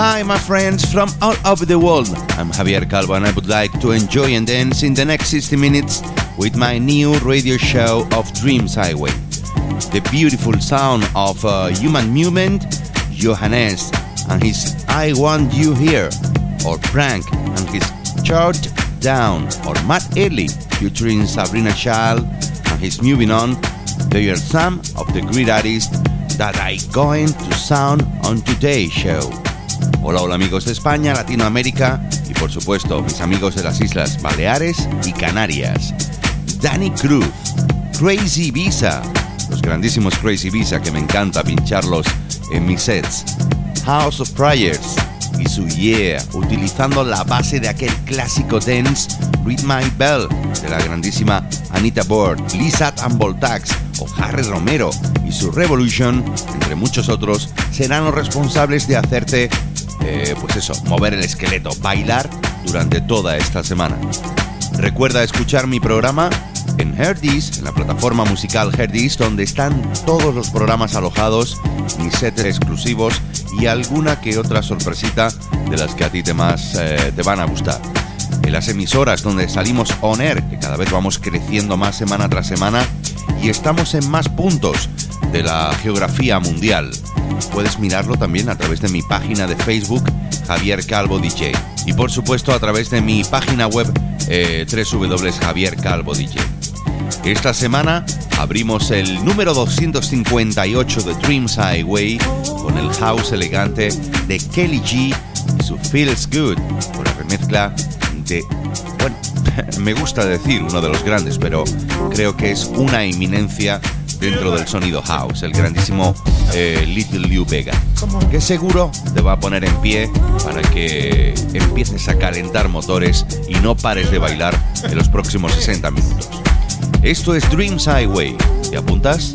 Hi, my friends from all over the world. I'm Javier Calvo, and I would like to enjoy and dance in the next 60 minutes with my new radio show of Dreams Highway. The beautiful sound of uh, human movement, Johannes and his I Want You Here, or Frank and his Chart Down, or Matt Early featuring Sabrina Child and his Moving On. They are some of the great artists that I going to sound on today's show. Hola, hola amigos de España, Latinoamérica y por supuesto mis amigos de las Islas Baleares y Canarias. Danny Cruz, Crazy Visa, los grandísimos Crazy Visa que me encanta pincharlos en mis sets. House of Prayers y su Yeah, utilizando la base de aquel clásico dance Read My Bell de la grandísima Anita Board, Lizat and Voltax o Harry Romero y su Revolution, entre muchos otros, serán los responsables de hacerte, eh, pues eso, mover el esqueleto, bailar durante toda esta semana. Recuerda escuchar mi programa en Herdis, en la plataforma musical Herdis, donde están todos los programas alojados, mis sets exclusivos y alguna que otra sorpresita de las que a ti te más eh, te van a gustar. En las emisoras donde salimos on air, que cada vez vamos creciendo más semana tras semana y estamos en más puntos de la geografía mundial. Puedes mirarlo también a través de mi página de Facebook, Javier Calvo DJ. Y por supuesto a través de mi página web, eh, www.javiercalvodj. Esta semana abrimos el número 258 de Dreams Highway con el house elegante de Kelly G y su Feels Good, una remezcla de, bueno, me gusta decir uno de los grandes, pero creo que es una eminencia dentro del sonido house, el grandísimo eh, Little Liu Vega, que seguro te va a poner en pie para que empieces a calentar motores y no pares de bailar en los próximos 60 minutos. Esto es Dreams Highway. ¿Te apuntas?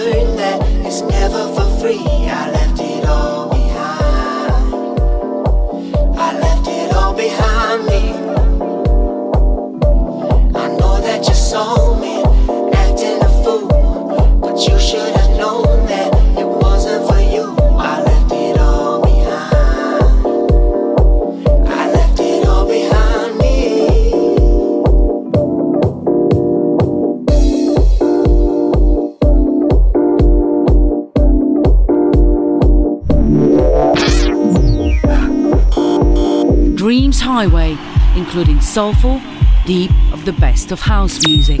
learned that it's never for free. I left soulful, deep of the best of house music.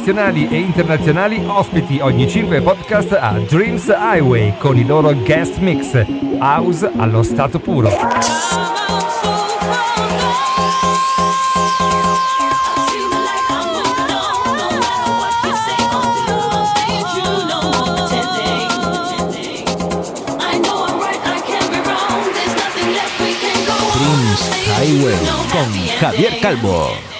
nazionali e internazionali ospiti ogni 5 podcast a Dreams Highway con i loro guest mix, house allo stato puro. Dreams Highway con Javier Calvo.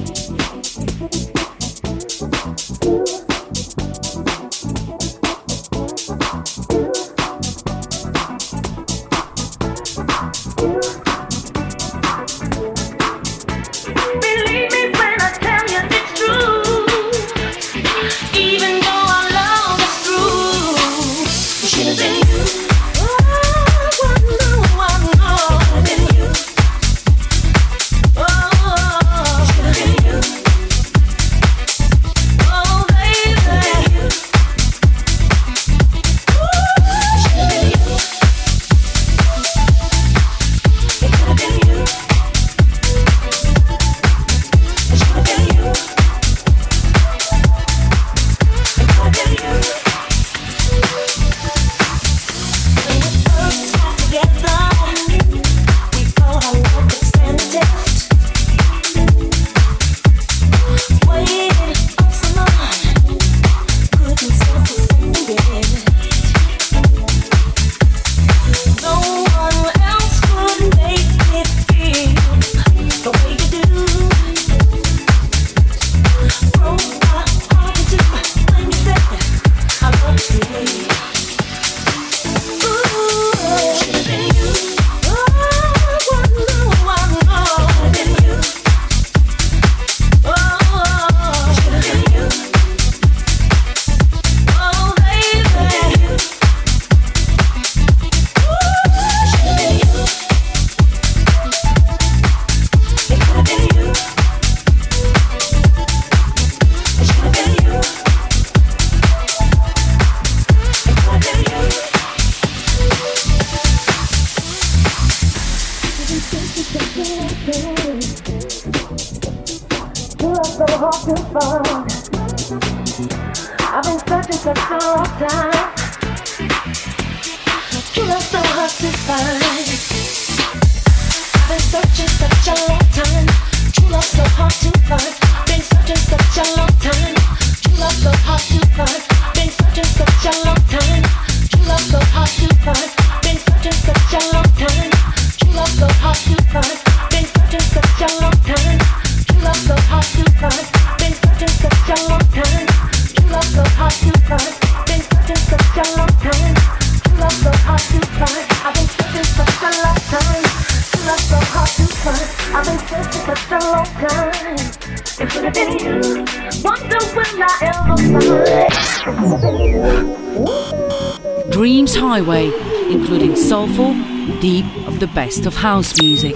Best of house music.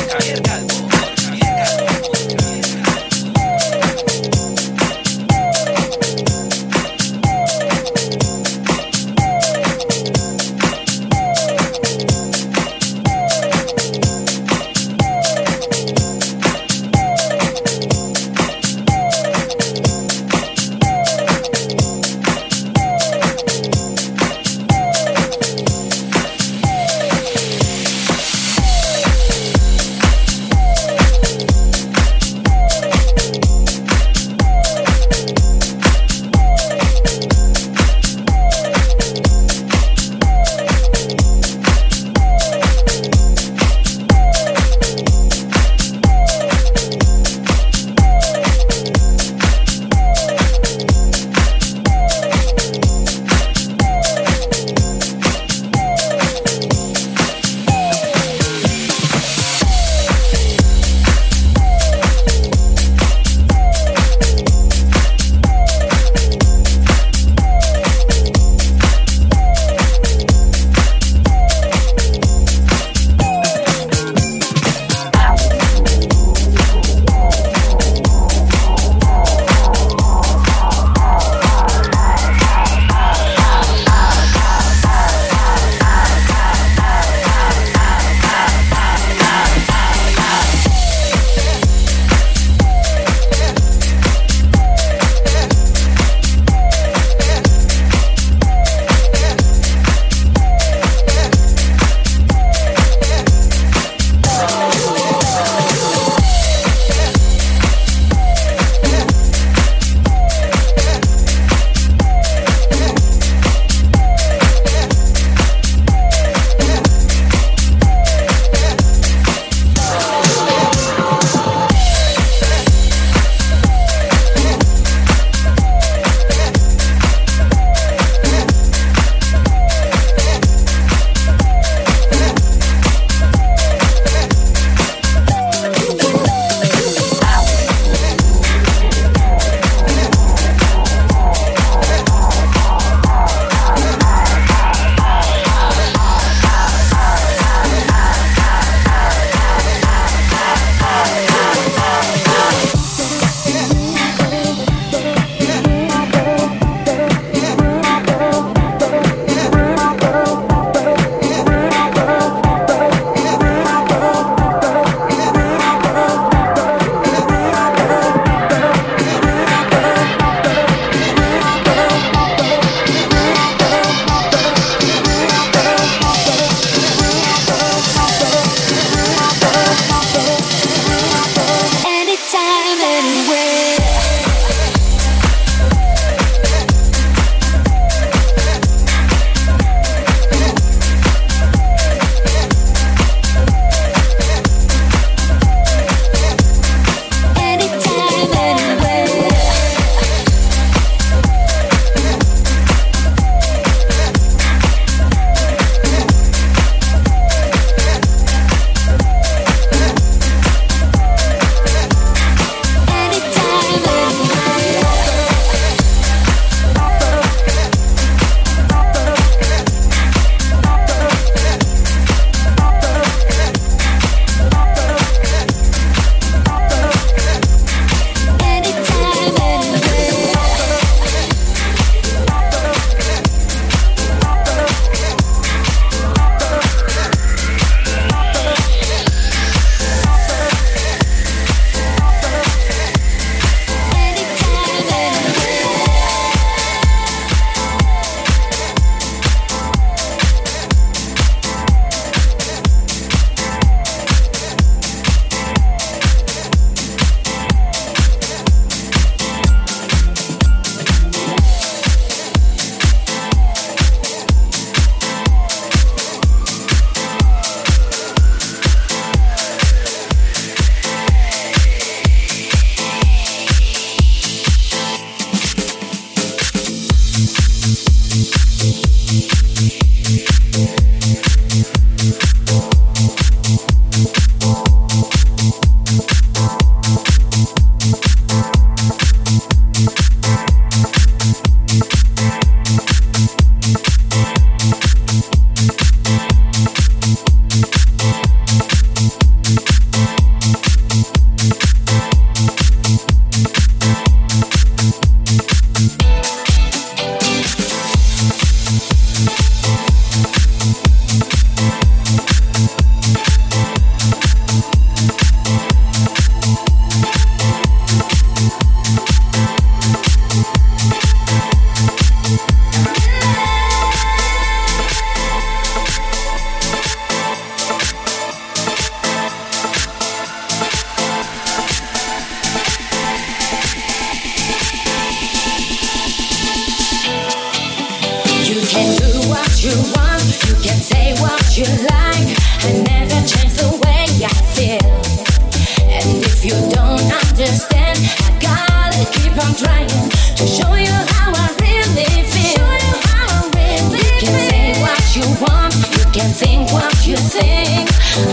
you want, you can think what you think.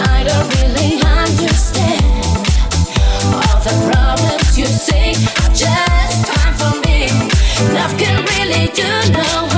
I don't really understand all the problems you see just time for me. Love can really do no harm.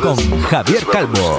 con Javier Calvo.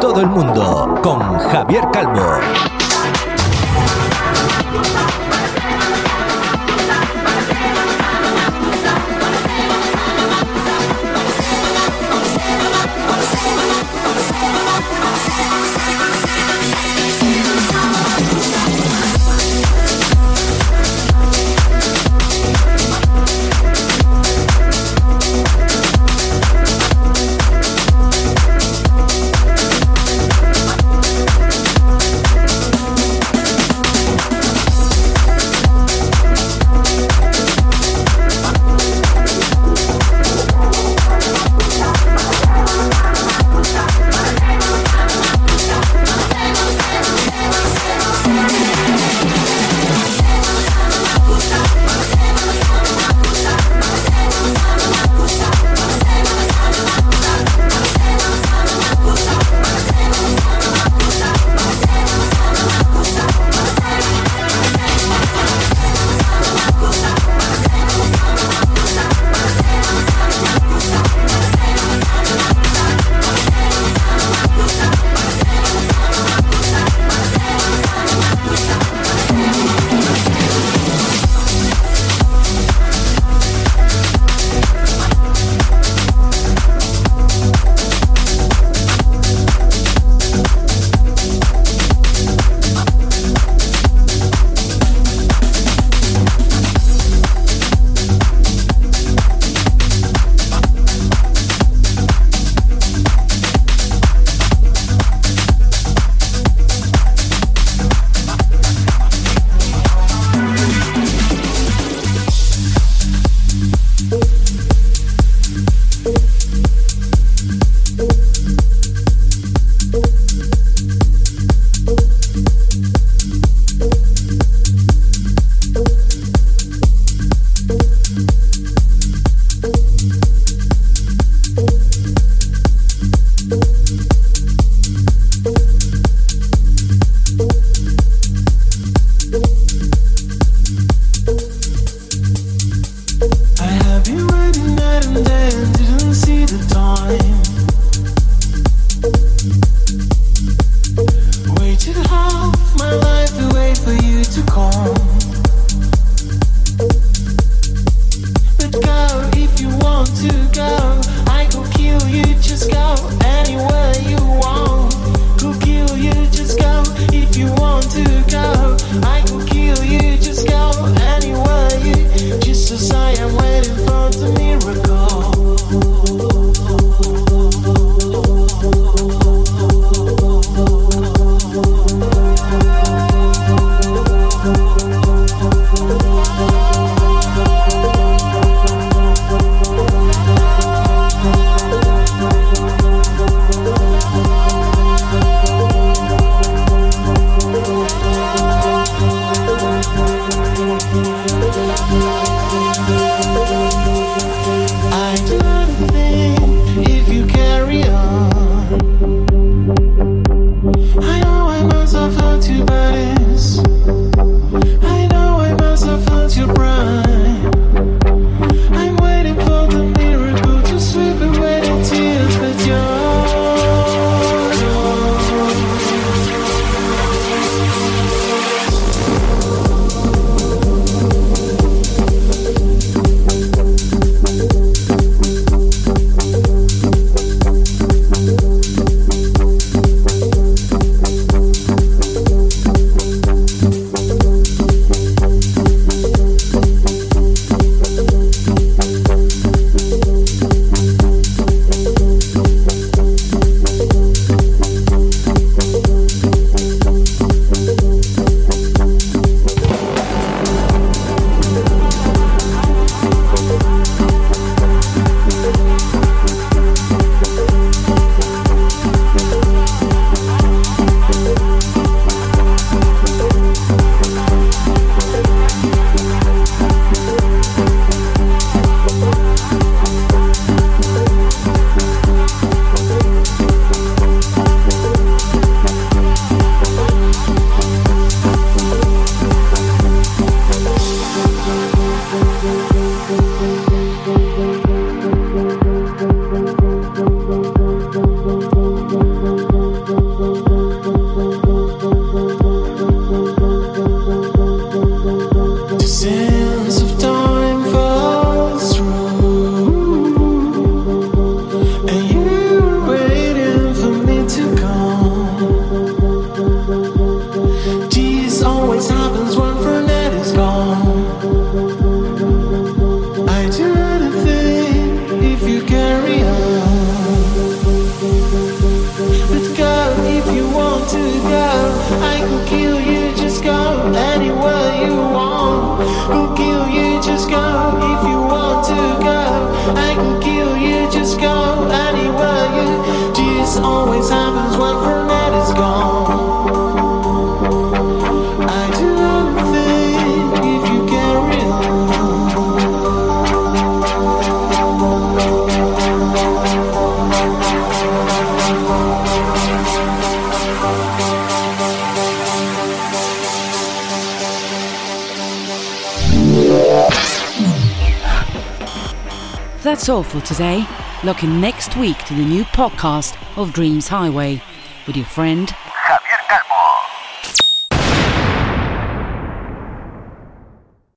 Todo el mundo today. Look in next week to the new podcast of Dreams Highway with your friend